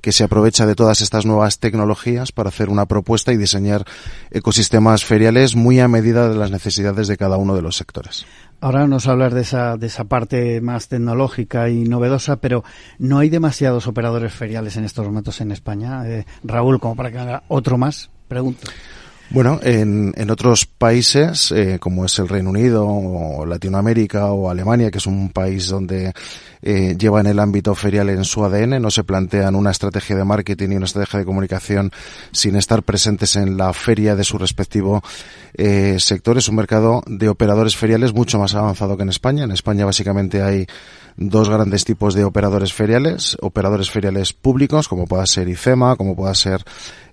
que se aprovecha de todas estas nuevas tecnologías para hacer una propuesta y diseñar ecosistemas feriales muy a medida de las necesidades de cada uno de los sectores. Ahora nos hablar de esa, de esa parte más tecnológica y novedosa, pero no hay demasiados operadores feriales en estos momentos en España. Eh, Raúl, como para que haga otro más, pregunto. Bueno, en, en otros países, eh, como es el Reino Unido o Latinoamérica o Alemania, que es un país donde eh, llevan el ámbito ferial en su ADN, no se plantean una estrategia de marketing y una estrategia de comunicación sin estar presentes en la feria de su respectivo eh, sector. Es un mercado de operadores feriales mucho más avanzado que en España. En España básicamente hay dos grandes tipos de operadores feriales, operadores feriales públicos, como pueda ser IFEMA, como pueda ser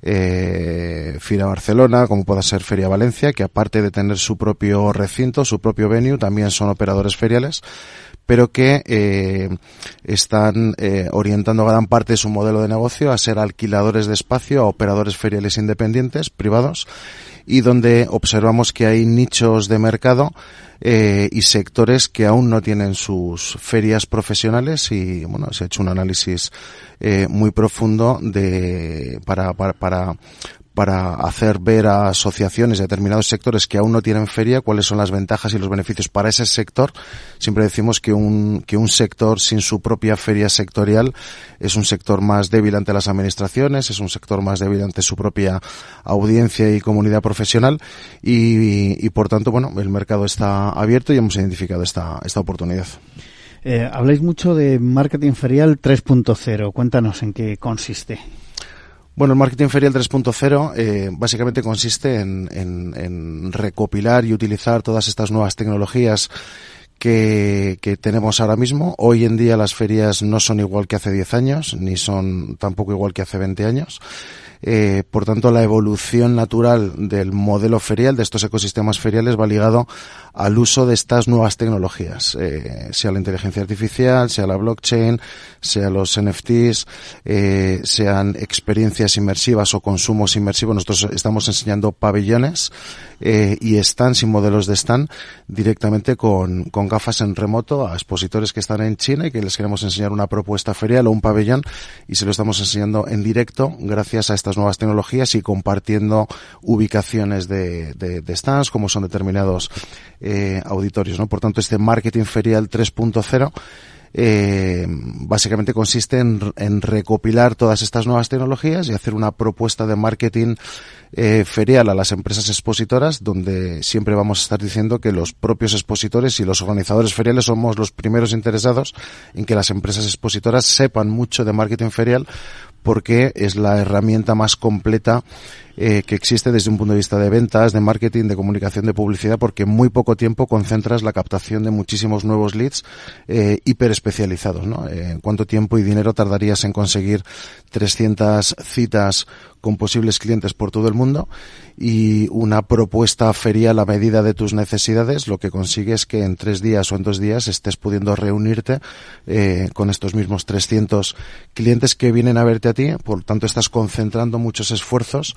eh, Fira Barcelona, como pueda ser Feria Valencia, que aparte de tener su propio recinto, su propio venue, también son operadores feriales pero que eh, están eh, orientando gran parte de su modelo de negocio a ser alquiladores de espacio, a operadores feriales independientes, privados, y donde observamos que hay nichos de mercado eh, y sectores que aún no tienen sus ferias profesionales y bueno se ha hecho un análisis eh, muy profundo de para, para para hacer ver a asociaciones de determinados sectores que aún no tienen feria cuáles son las ventajas y los beneficios para ese sector. Siempre decimos que un, que un sector sin su propia feria sectorial es un sector más débil ante las administraciones, es un sector más débil ante su propia audiencia y comunidad profesional y, y por tanto, bueno, el mercado está abierto y hemos identificado esta, esta oportunidad. Eh, habláis mucho de marketing ferial 3.0. Cuéntanos en qué consiste. Bueno, el marketing ferial 3.0 eh, básicamente consiste en, recopilar y utilizar todas estas nuevas tecnologías que, que, tenemos ahora mismo. Hoy en día las ferias no son igual que hace 10 años, ni son tampoco igual que hace 20 años. Eh, por tanto, la evolución natural del modelo ferial, de estos ecosistemas feriales, va ligado al uso de estas nuevas tecnologías, eh, sea la inteligencia artificial, sea la blockchain, sea los NFTs, eh, sean experiencias inmersivas o consumos inmersivos. Nosotros estamos enseñando pabellones eh, y stands y modelos de stand directamente con, con gafas en remoto a expositores que están en China y que les queremos enseñar una propuesta ferial o un pabellón y se lo estamos enseñando en directo gracias a estas nuevas tecnologías y compartiendo ubicaciones de, de, de stands como son determinados eh, auditorios. ¿no? Por tanto, este marketing ferial 3.0 eh, básicamente consiste en, recopilar todas estas nuevas tecnologías y hacer una propuesta de marketing eh, ferial a las empresas expositoras, donde siempre vamos a estar diciendo que los propios expositores y los organizadores feriales somos los primeros interesados en que las empresas expositoras sepan mucho de marketing ferial porque es la herramienta más completa eh, que existe desde un punto de vista de ventas, de marketing, de comunicación, de publicidad, porque en muy poco tiempo concentras la captación de muchísimos nuevos leads eh, hiper especializados. ¿no? Eh, ¿Cuánto tiempo y dinero tardarías en conseguir 300 citas con posibles clientes por todo el mundo y una propuesta ferial a medida de tus necesidades, lo que consigue es que en tres días o en dos días estés pudiendo reunirte eh, con estos mismos 300 clientes que vienen a verte a ti, por tanto estás concentrando muchos esfuerzos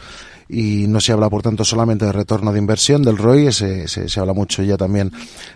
y no se habla por tanto solamente de retorno de inversión del ROI, se, se, se habla mucho ya también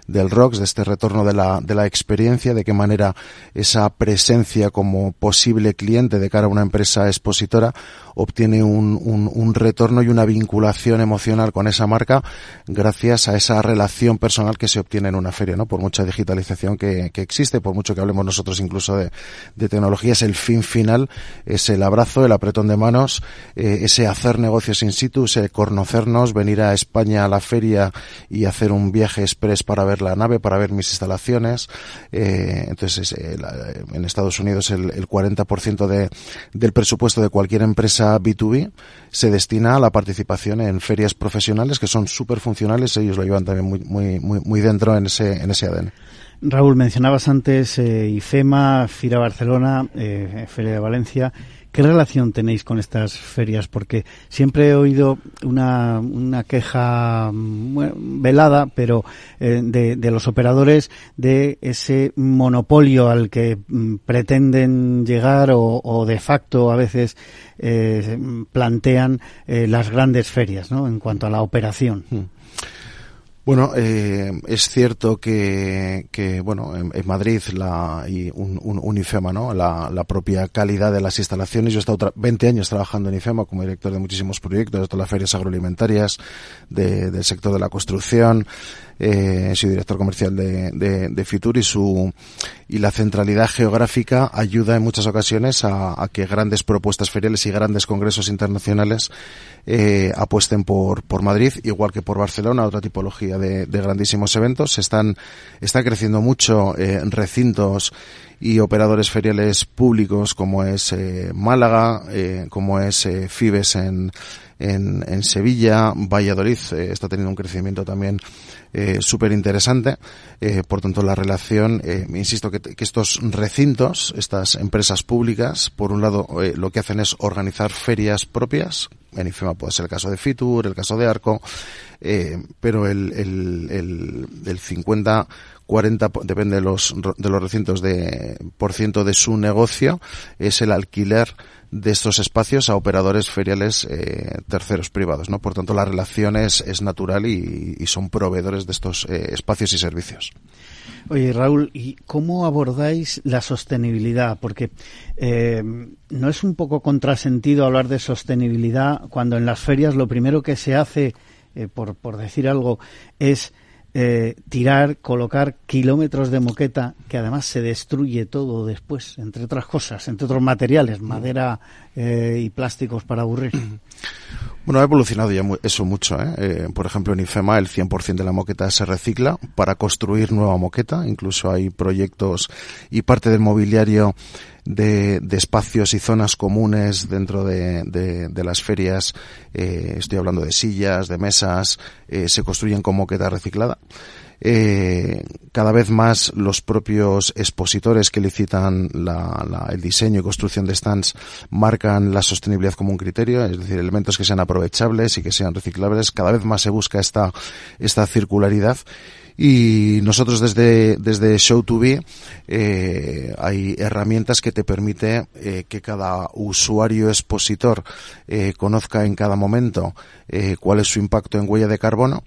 del ROX, de este retorno de la, de la experiencia, de qué manera esa presencia como posible cliente de cara a una empresa expositora obtiene un, un, un retorno y una vinculación emocional con esa marca gracias a esa relación personal que se obtiene en una feria, ¿no? Por mucha digitalización que, que existe, por mucho que hablemos nosotros incluso de, de tecnología, es el fin final, es el abrazo, el apretón de manos, eh, ese hacer negocios in situ, ese conocernos, venir a España a la feria y hacer un viaje express para ver la nave, para ver mis instalaciones. Eh, entonces, eh, la, en Estados Unidos el, el 40% de, del presupuesto de cualquier empresa B2B se destina a la participación en ferias profesionales que son súper funcionales. Ellos lo llevan también muy, muy, muy, muy dentro en ese, en ese ADN. Raúl, mencionabas antes eh, IFEMA, FIRA Barcelona, eh, Feria de Valencia. ¿Qué relación tenéis con estas ferias? Porque siempre he oído una, una queja velada, pero eh, de, de, los operadores de ese monopolio al que mm, pretenden llegar o, o, de facto a veces eh, plantean eh, las grandes ferias, ¿no? En cuanto a la operación. Bueno, eh, es cierto que, que bueno, en, en, Madrid la, y un, un, IFEMA, ¿no? La, la, propia calidad de las instalaciones. Yo he estado 20 años trabajando en IFEMA como director de muchísimos proyectos, de todas las ferias agroalimentarias, de, del sector de la construcción, eh, soy director comercial de, de, de, Fitur y su y la centralidad geográfica ayuda en muchas ocasiones a, a que grandes propuestas feriales y grandes congresos internacionales eh, apuesten por, por Madrid, igual que por Barcelona, otra tipología de, de grandísimos eventos. Están, está creciendo mucho eh, recintos y operadores feriales públicos como es eh, Málaga, eh, como es eh, Fibes en, en, en, Sevilla, Valladolid eh, está teniendo un crecimiento también eh, súper interesante. Eh, por tanto, la relación, eh, insisto, que, que, estos recintos, estas empresas públicas, por un lado, eh, lo que hacen es organizar ferias propias. En IFEMA puede ser el caso de Fitur, el caso de Arco, eh, pero el, el, el, el 50 40 depende de los de los recintos de por ciento de su negocio es el alquiler de estos espacios a operadores feriales eh, terceros privados, ¿no? Por tanto, la relación es, natural y, son proveedores de estos eh, espacios y servicios. Oye, Raúl, ¿y cómo abordáis la sostenibilidad? Porque eh, no es un poco contrasentido hablar de sostenibilidad cuando en las ferias lo primero que se hace, por, por decir algo, es eh, tirar, colocar kilómetros de moqueta que además se destruye todo después, entre otras cosas, entre otros materiales, madera eh, y plásticos para aburrir. Bueno, ha evolucionado ya eso mucho. ¿eh? Eh, por ejemplo, en IFEMA el 100% de la moqueta se recicla para construir nueva moqueta. Incluso hay proyectos y parte del mobiliario de, espacios y zonas comunes dentro de, de, de las ferias. Eh, estoy hablando de sillas, de mesas, eh, se construyen con moqueta reciclada. Eh, cada vez más los propios expositores que licitan la, la, el diseño y construcción de stands marcan la sostenibilidad como un criterio, es decir, elementos que sean aprovechables y que sean reciclables. Cada vez más se busca esta, esta circularidad y nosotros desde, desde Show2B eh, hay herramientas que te permite eh, que cada usuario expositor eh, conozca en cada momento eh, cuál es su impacto en huella de carbono.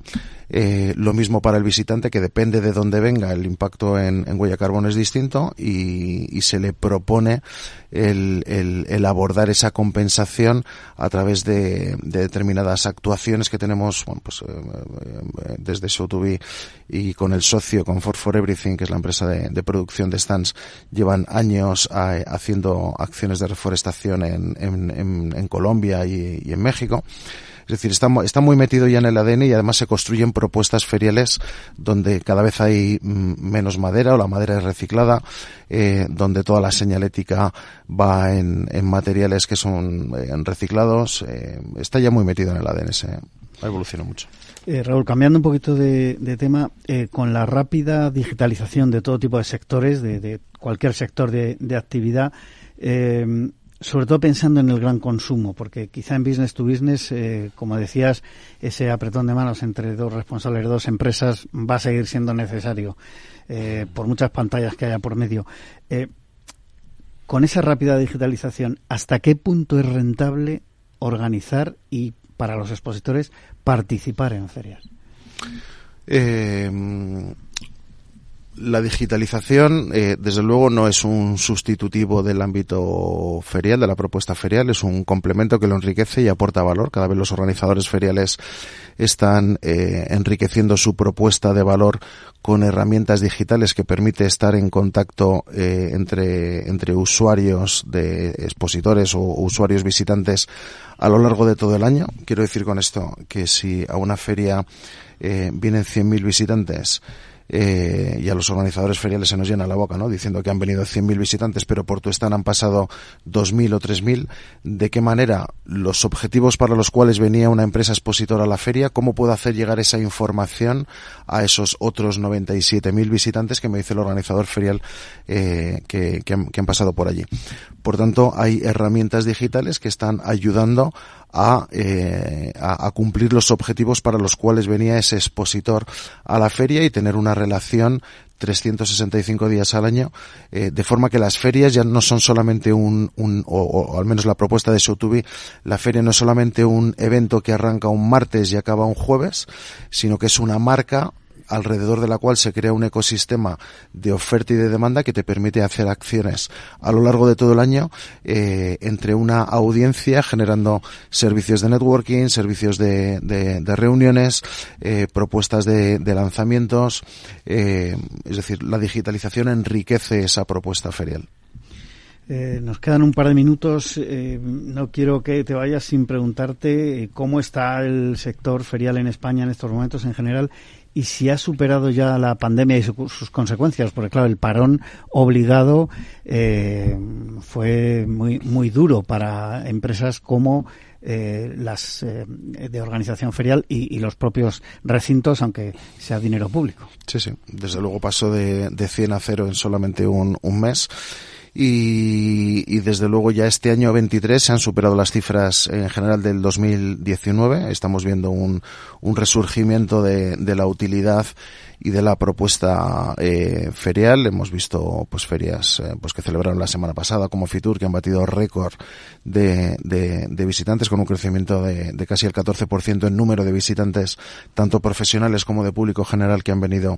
Lo mismo para el visitante, que depende de dónde venga, el impacto en, huella de carbono es distinto y, se le propone el, abordar esa compensación a través de, de determinadas actuaciones que tenemos bueno, pues, desde Show2B y con el socio, con Ford for Everything, que es la empresa de, producción de stands, llevan años a, haciendo acciones de reforestación en, Colombia y, en México. Es decir, está, muy metido ya en el ADN y además se construyen propuestas feriales donde cada vez hay menos madera o la madera es reciclada, eh, donde toda la señalética va en, materiales que son eh, reciclados. Eh, está ya muy metido en el ADN, se ha evolucionado mucho. Eh, Raúl, cambiando un poquito de, tema, eh, con la rápida digitalización de todo tipo de sectores, de, cualquier sector de, actividad, eh, sobre todo pensando en el gran consumo, porque quizá en business to business, eh, como decías, ese apretón de manos entre dos responsables de dos empresas va a seguir siendo necesario, por muchas pantallas que haya por medio. Con esa rápida digitalización, ¿hasta qué punto es rentable organizar y, para los expositores, participar en ferias? Eh, la digitalización, eh, desde luego, no es un sustitutivo del ámbito ferial, de la propuesta ferial, es un complemento que lo enriquece y aporta valor. Cada vez los organizadores feriales están eh, enriqueciendo su propuesta de valor con herramientas digitales que permite estar en contacto eh, entre, entre usuarios de expositores o usuarios visitantes a lo largo de todo el año. Quiero decir con esto que si a una feria eh, vienen 100.000 visitantes, eh, y a los organizadores feriales se nos llena la boca, ¿no? Diciendo que han venido 100.000 visitantes, pero por tu stand han pasado 2.000 o 3.000. ¿De qué manera los objetivos para los cuales venía una empresa expositora a la feria, cómo puedo hacer llegar esa información a esos otros 97.000 visitantes que me dice el organizador ferial eh, que, que, han, que han pasado por allí? Por tanto, hay herramientas digitales que están ayudando a, eh, a, cumplir los objetivos para los cuales venía ese expositor a la feria y tener una relación 365 días al año, eh, de forma que las ferias ya no son solamente un, un o, al menos la propuesta de Show2B, la feria no es solamente un evento que arranca un martes y acaba un jueves, sino que es una marca alrededor de la cual se crea un ecosistema de oferta y de demanda que te permite hacer acciones a lo largo de todo el año eh, entre una audiencia generando servicios de networking, servicios de, reuniones, eh, propuestas de, lanzamientos. es decir, la digitalización enriquece esa propuesta ferial. Eh, nos quedan un par de minutos. Eh, no quiero que te vayas sin preguntarte eh, cómo está el sector ferial en España en estos momentos en general y si ha superado ya la pandemia y sus consecuencias, porque claro, el parón obligado fue muy muy duro para empresas como las de organización ferial y, los propios recintos, aunque sea dinero público. Sí, sí. Desde luego pasó de, de 100 a 0 en solamente un, un mes y, desde luego ya este año 23 se han superado las cifras en general del 2019. Estamos viendo un, un resurgimiento de, de la utilidad y de la propuesta eh, ferial. Hemos visto pues ferias eh, pues que celebraron la semana pasada como Fitur que han batido récord de, de, visitantes con un crecimiento de, de casi el 14% en número de visitantes tanto profesionales como de público general que han venido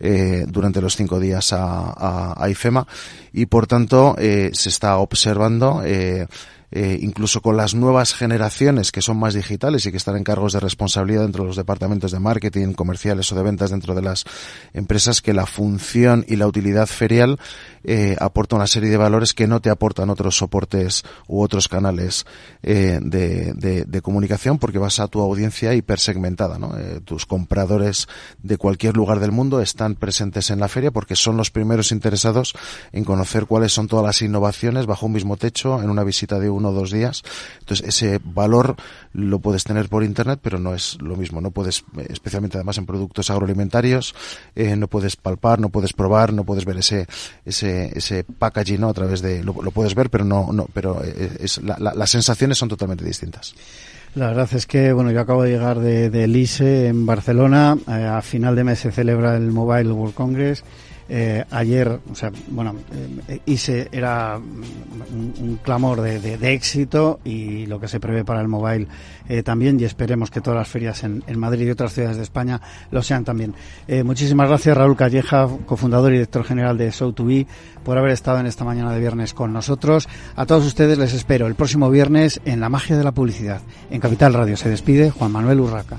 eh, durante los cinco días a, a, a IFEMA y por tanto eh, se está observando eh, eh, incluso con las nuevas generaciones que son más digitales y que están en cargos de responsabilidad dentro de los departamentos de marketing, comerciales o de ventas dentro de las empresas, que la función y la utilidad ferial eh, aporta una serie de valores que no te aportan otros soportes u otros canales eh, de, de, comunicación porque vas a tu audiencia hipersegmentada. ¿no? Eh, tus compradores de cualquier lugar del mundo están presentes en la feria porque son los primeros interesados en conocer cuáles son todas las innovaciones bajo un mismo techo en una visita de uno o dos días. Entonces, ese valor lo puedes tener por internet, pero no es lo mismo. No puedes, especialmente además en productos agroalimentarios, eh, no puedes palpar, no puedes probar, no puedes ver ese, ese, ese packaging, ¿no? A través de, lo, puedes ver, pero no, no, pero eh, es, las sensaciones son totalmente distintas. La verdad es que, bueno, yo acabo de llegar de, de LISE en Barcelona. Eh, a final de mes se celebra el Mobile World Congress eh, ayer, o sea, bueno, eh, era un, clamor de, éxito y lo que se prevé para el mobile eh, también y esperemos que todas las ferias en, Madrid y otras ciudades de España lo sean también. Eh, muchísimas gracias Raúl Calleja, cofundador y director general de Show2B, por haber estado en esta mañana de viernes con nosotros. A todos ustedes les espero el próximo viernes en La Magia de la Publicidad. En Capital Radio se despide Juan Manuel Urraca.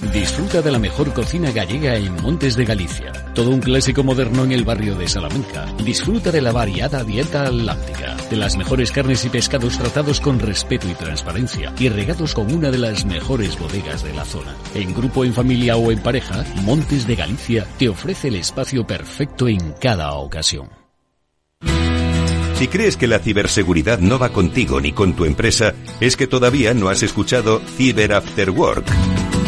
Disfruta de la mejor cocina gallega en Montes de Galicia. Todo un clásico moderno en el barrio de Salamanca. Disfruta de la variada dieta atlántica, de las mejores carnes y pescados tratados con respeto y transparencia y regados con una de las mejores bodegas de la zona. En grupo, en familia o en pareja, Montes de Galicia te ofrece el espacio perfecto en cada ocasión. Si crees que la ciberseguridad no va contigo ni con tu empresa, es que todavía no has escuchado Cyber After Work